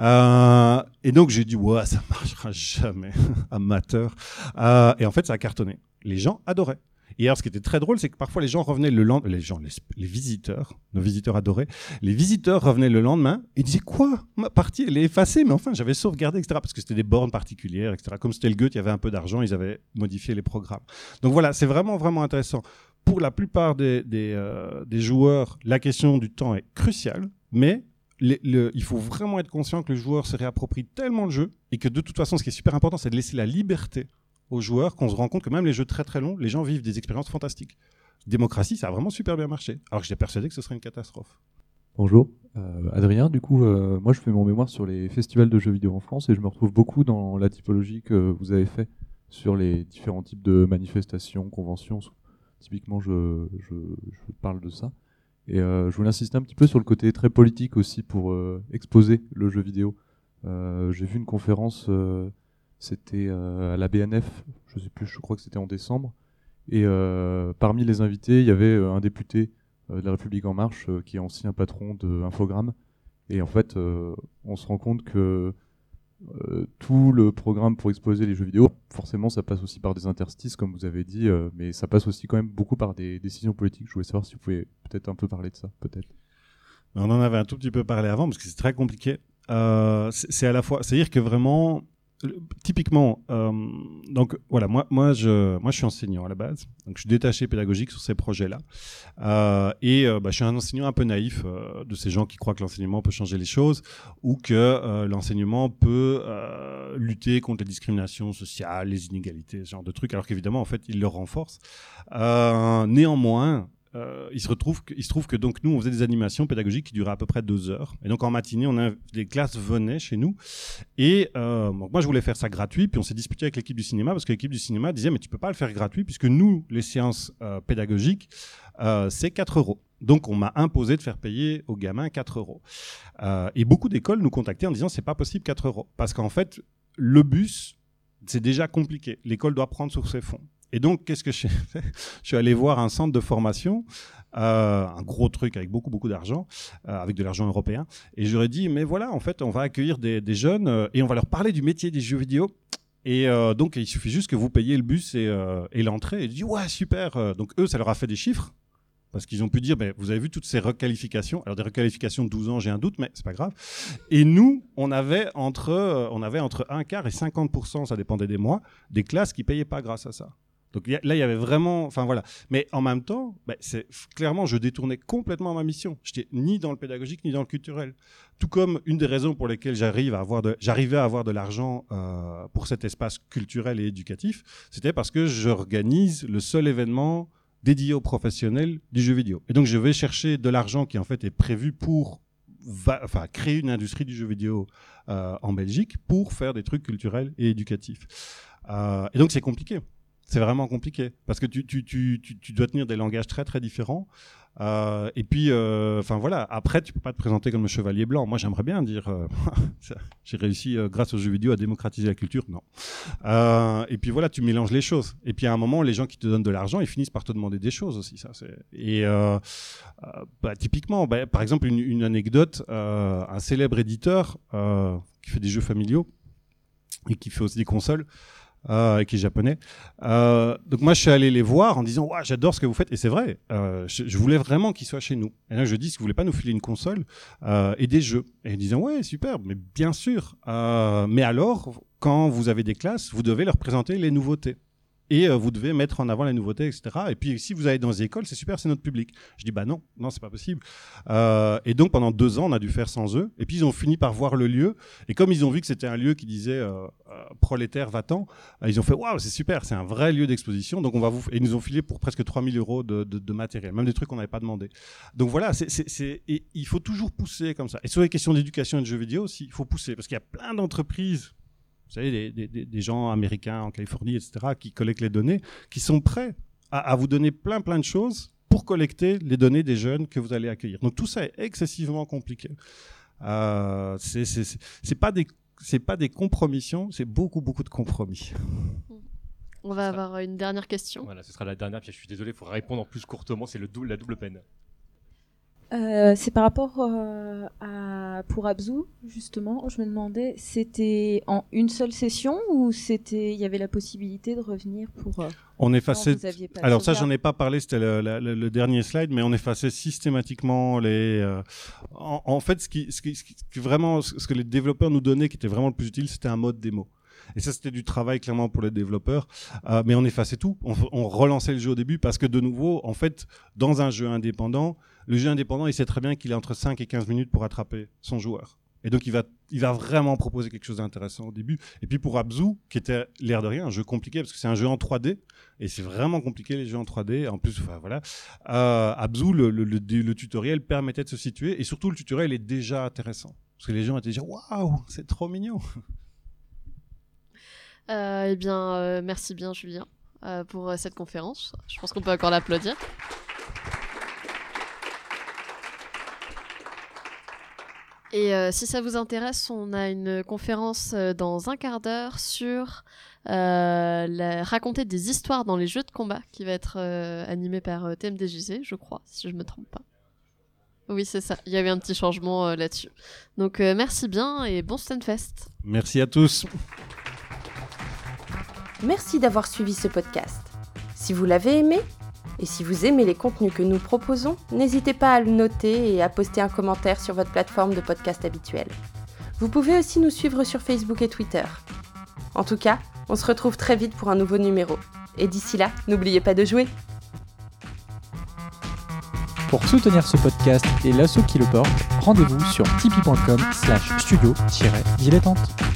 Euh, et donc, j'ai dit, ouais, ça marchera jamais. Amateur. Euh, et en fait, ça a cartonné. Les gens adoraient. Et alors, ce qui était très drôle, c'est que parfois les gens revenaient le lendemain, les gens, les, visiteurs, nos visiteurs adorés, les visiteurs revenaient le lendemain et disaient quoi? Ma partie, elle est effacée, mais enfin, j'avais sauvegardé, etc. Parce que c'était des bornes particulières, etc. Comme c'était le Goethe, il y avait un peu d'argent, ils avaient modifié les programmes. Donc voilà, c'est vraiment, vraiment intéressant. Pour la plupart euh, des joueurs, la question du temps est cruciale, mais il faut vraiment être conscient que le joueur se réapproprie tellement le jeu et que de toute façon, ce qui est super important, c'est de laisser la liberté aux joueurs qu'on se rend compte que même les jeux très très longs, les gens vivent des expériences fantastiques. Démocratie, ça a vraiment super bien marché, alors que j'étais persuadé que ce serait une catastrophe. Bonjour, euh, Adrien. Du coup, euh, moi je fais mon mémoire sur les festivals de jeux vidéo en France et je me retrouve beaucoup dans la typologie que vous avez fait sur les différents types de manifestations, conventions. Typiquement, je, je, je parle de ça. Et euh, je voulais insister un petit peu sur le côté très politique aussi pour euh, exposer le jeu vidéo. Euh, J'ai vu une conférence c'était à la BNF, je sais plus, je crois que c'était en décembre. Et parmi les invités, il y avait un député de la République en marche qui est ancien patron de. Et en fait, on se rend compte que euh, tout le programme pour exposer les jeux vidéo, forcément, ça passe aussi par des interstices, comme vous avez dit, euh, mais ça passe aussi quand même beaucoup par des décisions politiques. Je voulais savoir si vous pouvez peut-être un peu parler de ça, peut-être. On en avait un tout petit peu parlé avant, parce que c'est très compliqué. Euh, c'est à la fois, c'est-à-dire que vraiment, typiquement, euh, donc voilà, moi, moi, je, moi, je suis enseignant à la base, donc je suis détaché pédagogique sur ces projets-là, euh, et euh, bah, je suis un enseignant un peu naïf de ces gens qui croient que l'enseignement peut changer les choses ou que l'enseignement peut lutter contre les discriminations sociales, les inégalités, ce genre de trucs, alors qu'évidemment, en fait, il le renforce. néanmoins, euh, il se se trouve que donc nous on faisait des animations pédagogiques qui duraient à peu près deux heures. Et donc en matinée on a les classes venaient chez nous. Et euh, donc moi je voulais faire ça gratuit. Puis on s'est disputé avec l'équipe du cinéma parce que l'équipe du cinéma disait mais tu peux pas le faire gratuit puisque nous les séances euh, pédagogiques c'est 4 euros. Donc on m'a imposé de faire payer aux gamins 4 euros. Et beaucoup d'écoles nous contactaient en disant c'est pas possible 4 euros. Parce qu'en fait le bus c'est déjà compliqué. L'école doit prendre sur ses fonds et donc, qu'est-ce que j'ai fait Je suis allé voir un centre de formation, euh, un gros truc avec beaucoup, beaucoup d'argent, euh, avec de l'argent européen. Et j'aurais dit, mais voilà, en fait, on va accueillir des, jeunes euh, et on va leur parler du métier des jeux vidéo. Et donc, il suffit juste que vous payiez le bus et, l'entrée. Et je dis, ouais, super. Donc, eux, ça leur a fait des chiffres. Parce qu'ils ont pu dire, ben, vous avez vu toutes ces requalifications. Alors des requalifications de 12 ans, j'ai un doute, mais c'est pas grave. Et nous, on avait entre, on avait entre un quart et 50%, ça dépendait des mois, des classes qui payaient pas grâce à ça. Donc là, il y avait vraiment, enfin voilà. Mais en même temps, bah, c'est clairement, je détournais complètement ma mission. J'étais ni dans le pédagogique ni dans le culturel. Tout comme une des raisons pour lesquelles j'arrive à avoir j'arrivais à avoir de l'argent euh, pour cet espace culturel et éducatif, c'était parce que j'organise le seul événement dédié aux professionnels du jeu vidéo. Et donc je vais chercher de l'argent qui en fait est prévu pour enfin, créer une industrie du jeu vidéo euh, en Belgique pour faire des trucs culturels et éducatifs. Euh, et donc c'est compliqué. C'est vraiment compliqué parce que tu, tu, tu, tu, dois tenir des langages très très différents. Euh, et puis, euh, enfin voilà, après, tu peux pas te présenter comme le chevalier blanc. Moi, j'aimerais bien dire, euh, j'ai réussi grâce aux jeux vidéo à démocratiser la culture. Non. Et puis voilà, tu mélanges les choses. Et puis à un moment, les gens qui te donnent de l'argent, ils finissent par te demander des choses aussi. Ça. Et bah, typiquement, bah, par exemple, une, anecdote, un célèbre éditeur qui fait des jeux familiaux et qui fait aussi des consoles euh, qui est japonais. Euh, donc moi, je suis allé les voir en disant, ouais, j'adore ce que vous faites. Et c'est vrai, euh, je, voulais vraiment qu'ils soient chez nous. Et là, je dis, si vous voulez pas nous filer une console euh, et des jeux. Et ils disaient, ouais, super, mais bien sûr. Euh, mais alors, quand vous avez des classes, vous devez leur présenter les nouveautés. Et euh, vous devez mettre en avant les nouveautés, etc. Et puis, si vous allez dans les écoles, c'est super, c'est notre public. Je dis, bah non, non, c'est pas possible. Euh, et donc, pendant deux ans, on a dû faire sans eux. Et puis, ils ont fini par voir le lieu. Et comme ils ont vu que c'était un lieu qui disait euh, euh, prolétaire va-t'en, ils ont fait, waouh, c'est super, c'est un vrai lieu d'exposition. Donc, on va vous. Et ils nous ont filé pour presque 3000 euros de, matériel, même des trucs qu'on n'avait pas demandé. Donc, voilà, il faut toujours pousser comme ça. Et sur les questions d'éducation et de jeux vidéo aussi, il faut pousser. Parce qu'il y a plein d'entreprises vous savez, des, des- des- des gens américains en Californie, etc., qui collectent les données, qui sont prêts à, à vous donner plein, plein de choses pour collecter les données des jeunes que vous allez accueillir. Donc tout ça est excessivement compliqué. Euh, c'est c'est- c'est- c'est pas des c'est pas des compromissions, c'est beaucoup beaucoup de compromis. On va avoir une dernière question. Voilà, ce sera la dernière, puis je suis désolé, il faudra répondre en plus courtement, c'est le dou- la double peine. Euh, c'est par rapport euh, à pour Abzu justement. Je me demandais, c'était en une seule session ou c'était il y avait la possibilité de revenir pour. euh, On effaçait. vous aviez pas de Alors ça, j'en ai pas parlé, c'était le, le- le- le dernier slide, mais on effaçait systématiquement les. en, en fait, ce qui, ce qui, ce qui- vraiment, ce que les développeurs nous donnaient, qui était vraiment le plus utile, c'était un mode démo. Et ça, c'était du travail clairement pour les développeurs. Euh, mais on effaçait tout. On, relançait le jeu au début parce que de nouveau, en fait, dans un jeu indépendant, le jeu indépendant, il sait très bien qu'il a entre 5 et 15 minutes pour attraper son joueur. Et donc, il va, il va vraiment proposer quelque chose d'intéressant au début. Et puis pour Abzu, qui était l'air de rien, un jeu compliqué, parce que c'est un jeu en 3D, et c'est vraiment compliqué les jeux en 3D. En plus, enfin voilà, euh, Abzu, le, tutoriel permettait de se situer, et surtout le tutoriel est déjà intéressant. Parce que les gens étaient déjà, waouh, c'est trop mignon. Euh, eh bien, euh, merci bien, Julien, euh, pour cette conférence. Je pense qu'on peut encore l'applaudir. Et si ça vous intéresse, on a une conférence dans un quart d'heure sur la- raconter des histoires dans les jeux de combat qui va être animée par TMDJC, je crois, si je me trompe pas. Oui, c'est ça. Il y avait un petit changement là-dessus. Donc merci bien et bon Stunfest. Merci à tous. Merci d'avoir suivi ce podcast. Si vous l'avez aimé, et si vous aimez les contenus que nous proposons, n'hésitez pas à le noter et à poster un commentaire sur votre plateforme de podcast habituelle. Vous pouvez aussi nous suivre sur Facebook et Twitter. En tout cas, on se retrouve très vite pour un nouveau numéro. Et d'ici là, n'oubliez pas de jouer. Pour soutenir ce podcast et l'assaut qui le porte, rendez-vous sur tipeee.com slash studio-dilettante.